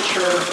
culture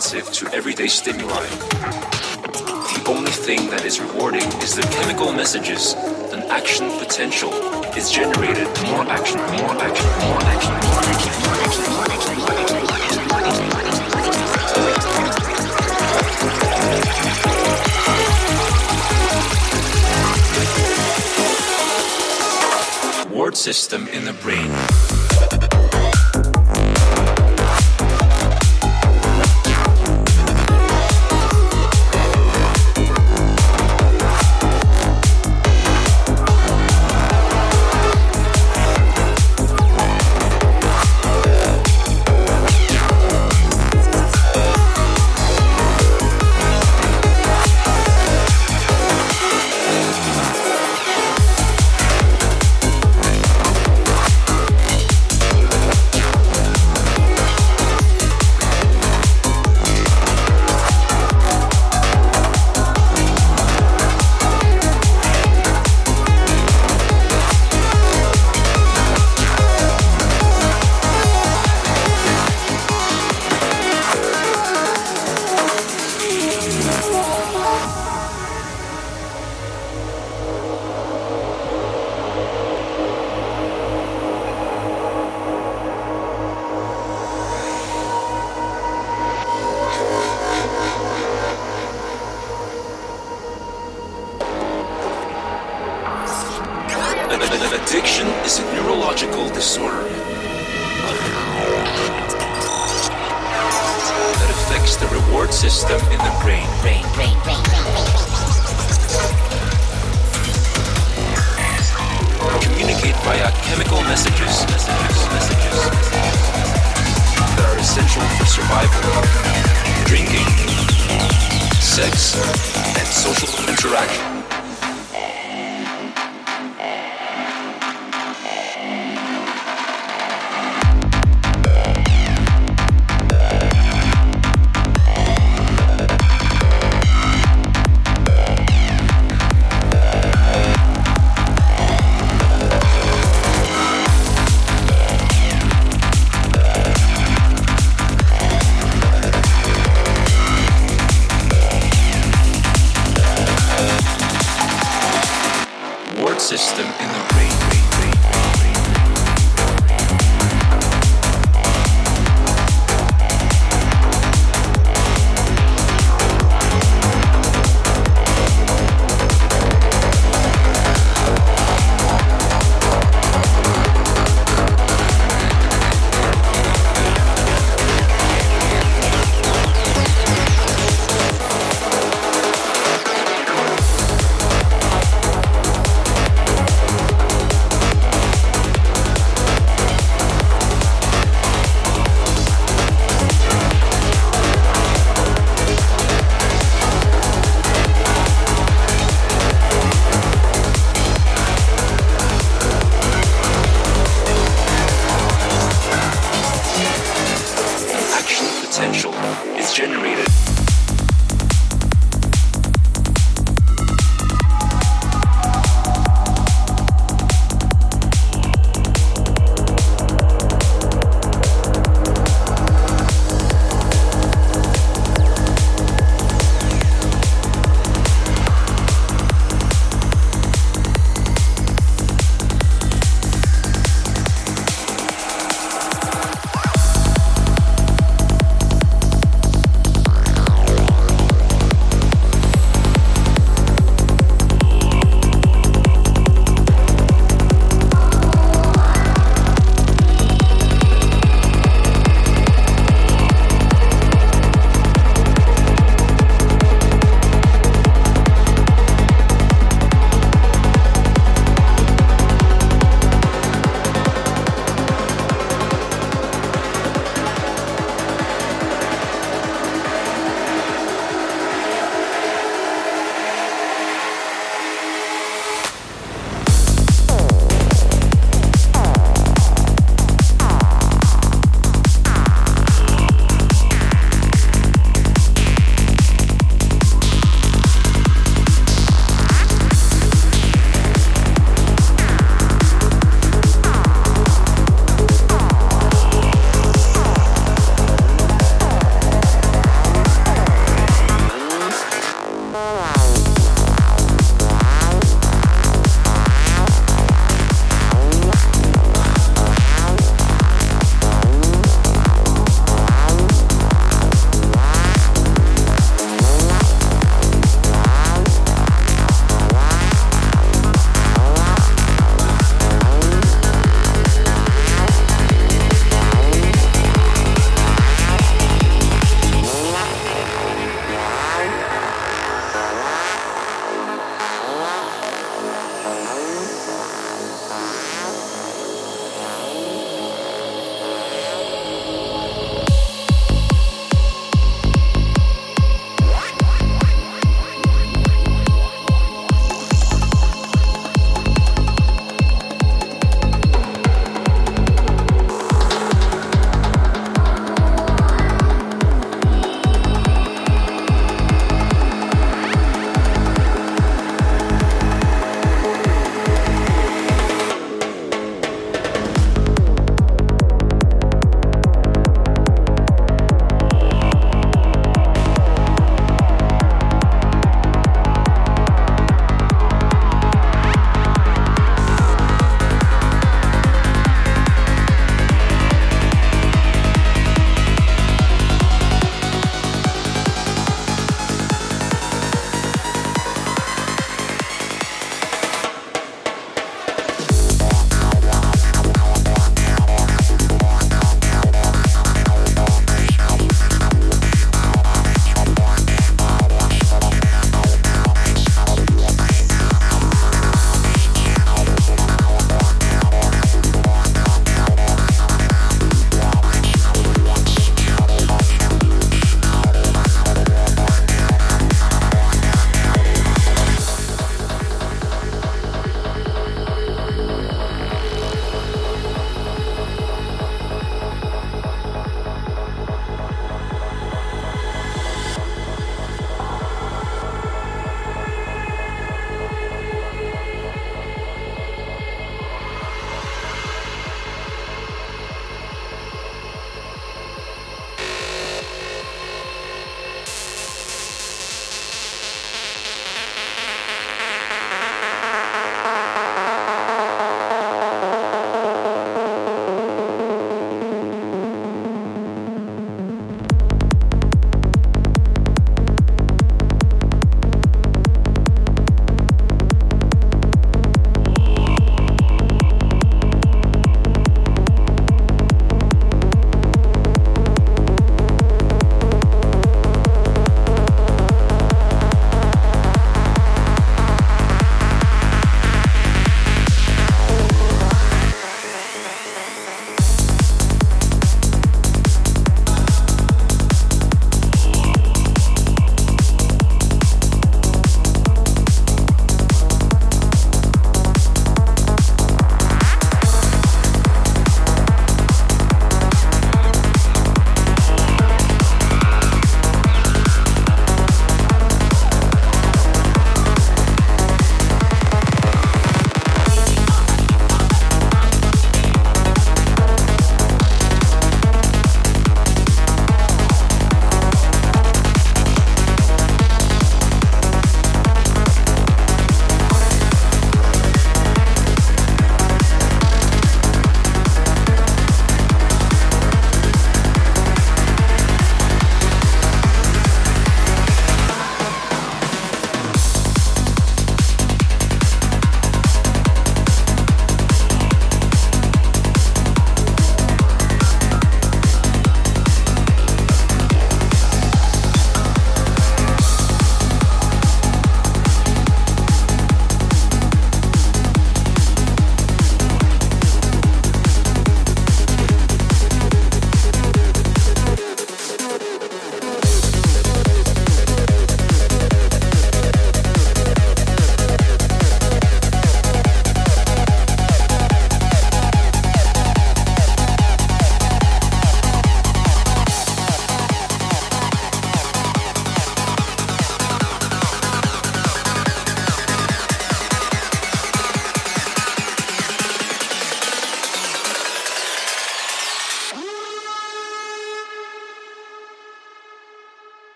responsive to everyday stimuli. The only thing that is rewarding is the chemical messages, an action potential is generated. More action, more action, more action, more action, more action, more action, more action. Ward system in the brain.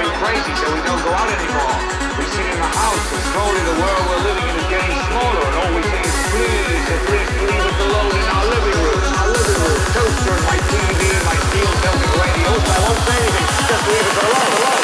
going crazy, so we don't go out anymore. We sit in the house, and slowly the world we're living in is getting smaller, and all we say is please, at least leave us alone in our living room, our living room, toaster, my TV, my steel-belted radio. I won't say anything, just leave us alone. alone.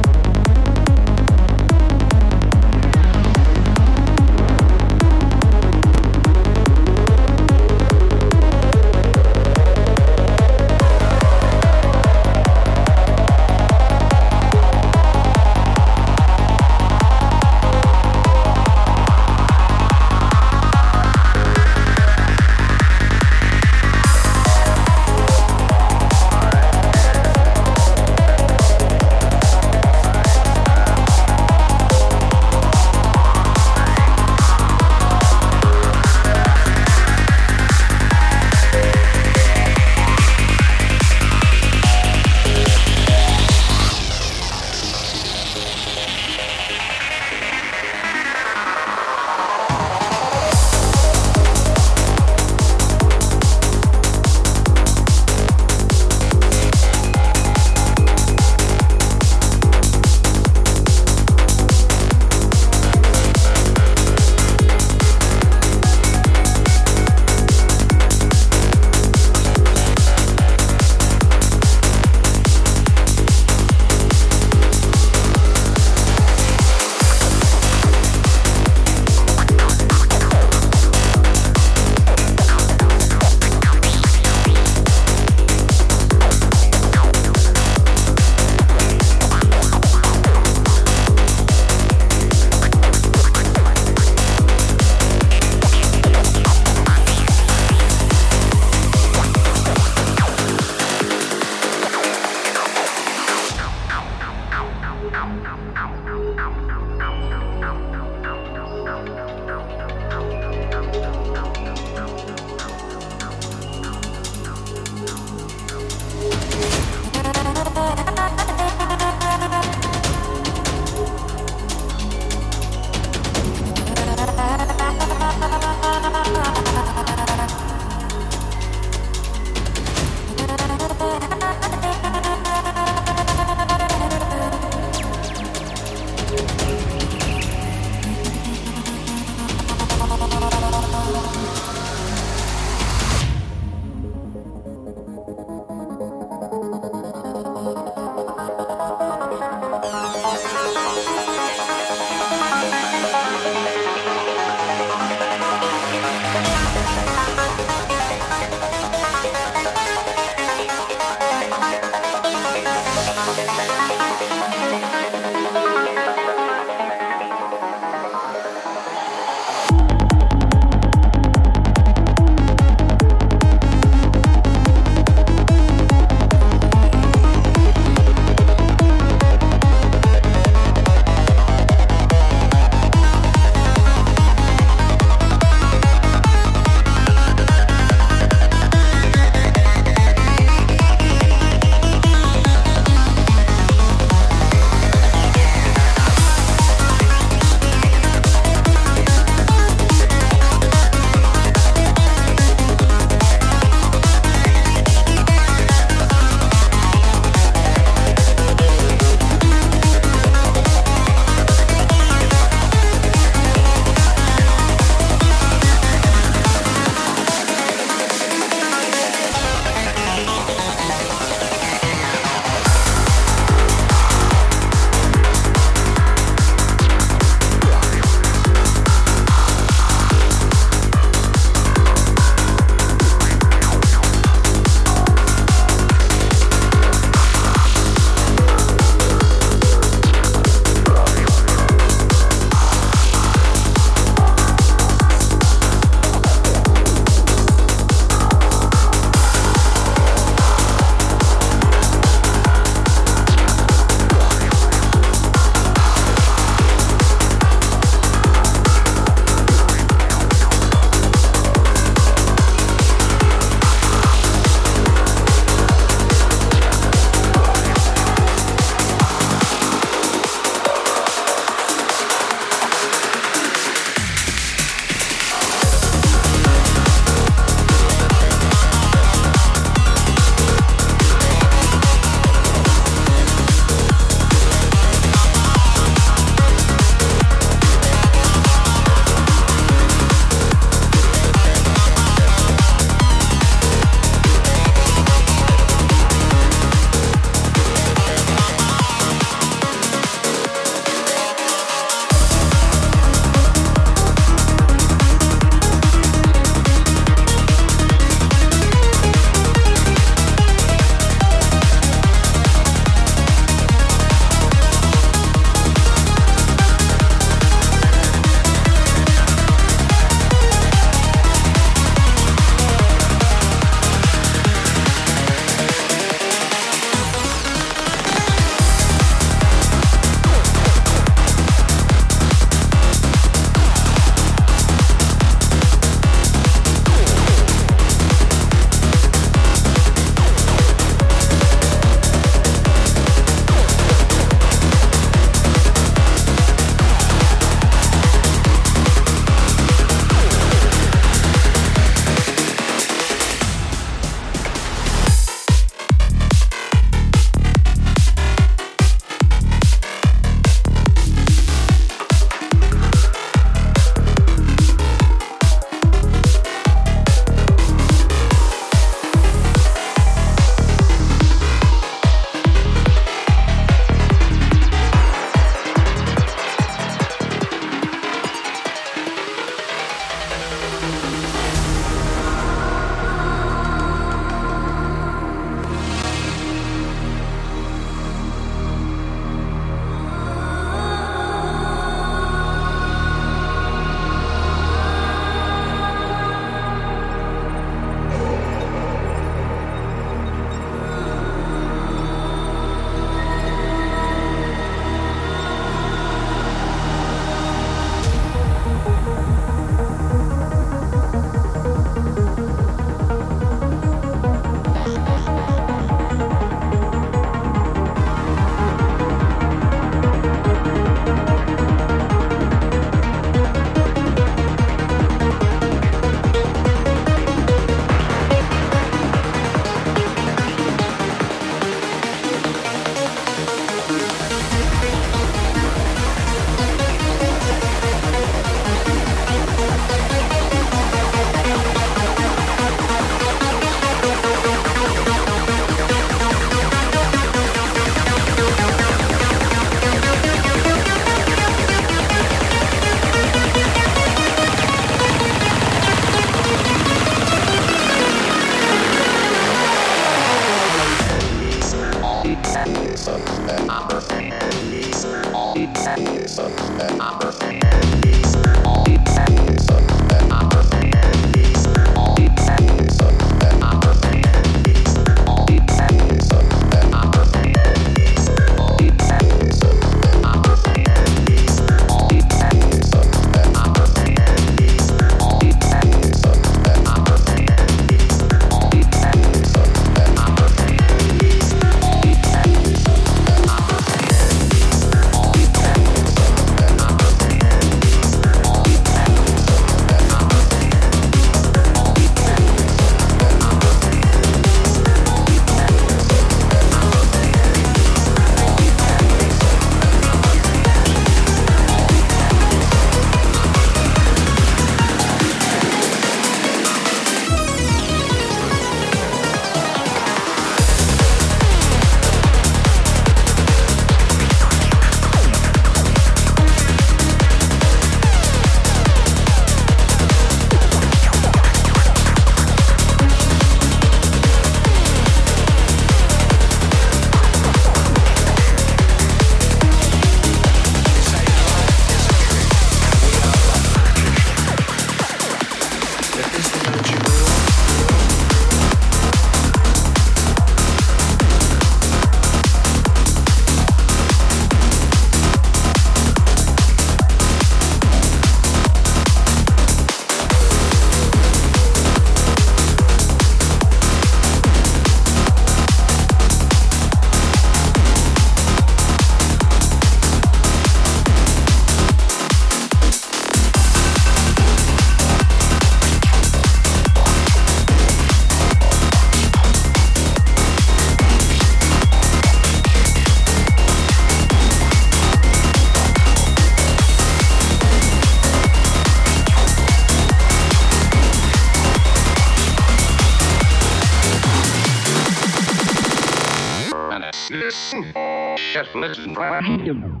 Just listen.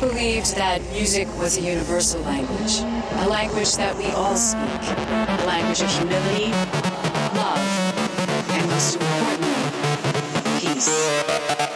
Believed that music was a universal language, a language that we all speak, a language of humility, love, and most importantly, peace.